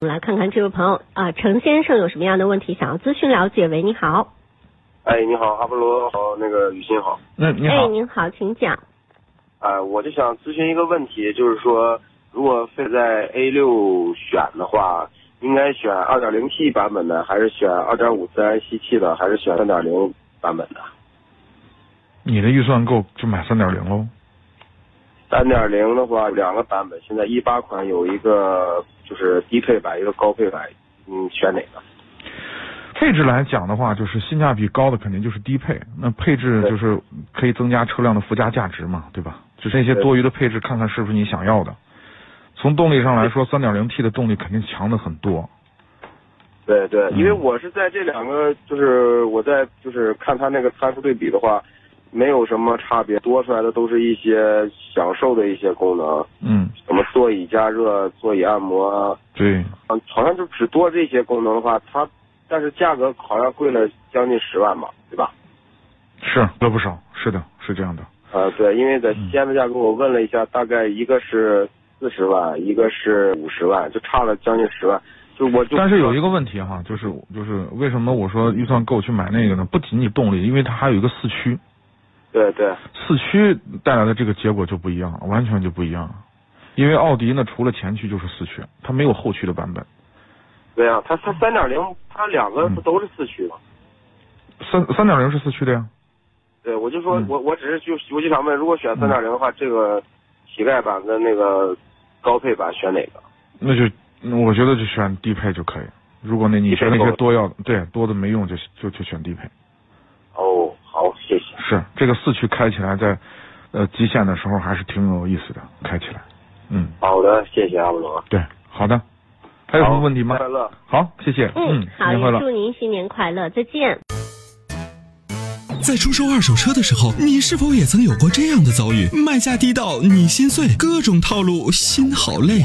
我们来看看这位朋友啊，程先生有什么样的问题想要咨询了解？喂，你好。哎，你好，阿波罗好，那个雨欣好。嗯你好。哎，您好，请讲。啊，我就想咨询一个问题，就是说，如果非在 A 六选的话，应该选 2.0T 版本的，还是选2.5自然吸气的，还是选3.0版本的？你的预算够就买3.0喽。3.0的话，两个版本，现在一八款有一个。就是低配版一个高配版，嗯，选哪个？配置来讲的话，就是性价比高的肯定就是低配。那配置就是可以增加车辆的附加价值嘛，对吧？就是那些多余的配置，看看是不是你想要的。从动力上来说，三点零 T 的动力肯定强的很多。对对，因为我是在这两个，就是我在就是看它那个参数对比的话。没有什么差别，多出来的都是一些享受的一些功能，嗯，什么座椅加热、座椅按摩，对，嗯，好像就只多这些功能的话，它，但是价格好像贵了将近十万吧，对吧？是，了不少，是的，是这样的。呃，对，因为在西安的价格我问了一下，大概一个是四十万，一个是五十万，就差了将近十万，就我就。但是有一个问题哈，就是就是为什么我说预算够去买那个呢？不仅仅动力，因为它还有一个四驱。对对，四驱带来的这个结果就不一样了，完全就不一样了。因为奥迪呢，除了前驱就是四驱，它没有后驱的版本。对啊，它它三点零，它两个不都是四驱吗？三三点零是四驱的呀。对，我就说我我只是就我就想问，如果选三点零的话，这个乞丐版跟那个高配版选哪个？那就我觉得就选低配就可以。如果那你选那些多要对多的没用，就就就选低配。哦。好，谢谢。是这个四驱开起来，在呃极限的时候还是挺有意思的，开起来。嗯。好的，谢谢阿波罗。对，好的。还有什么问题吗？快乐。好，谢谢。嗯，好，祝您新年快乐，再见。在出售二手车的时候，你是否也曾有过这样的遭遇？卖价低到你心碎，各种套路，心好累。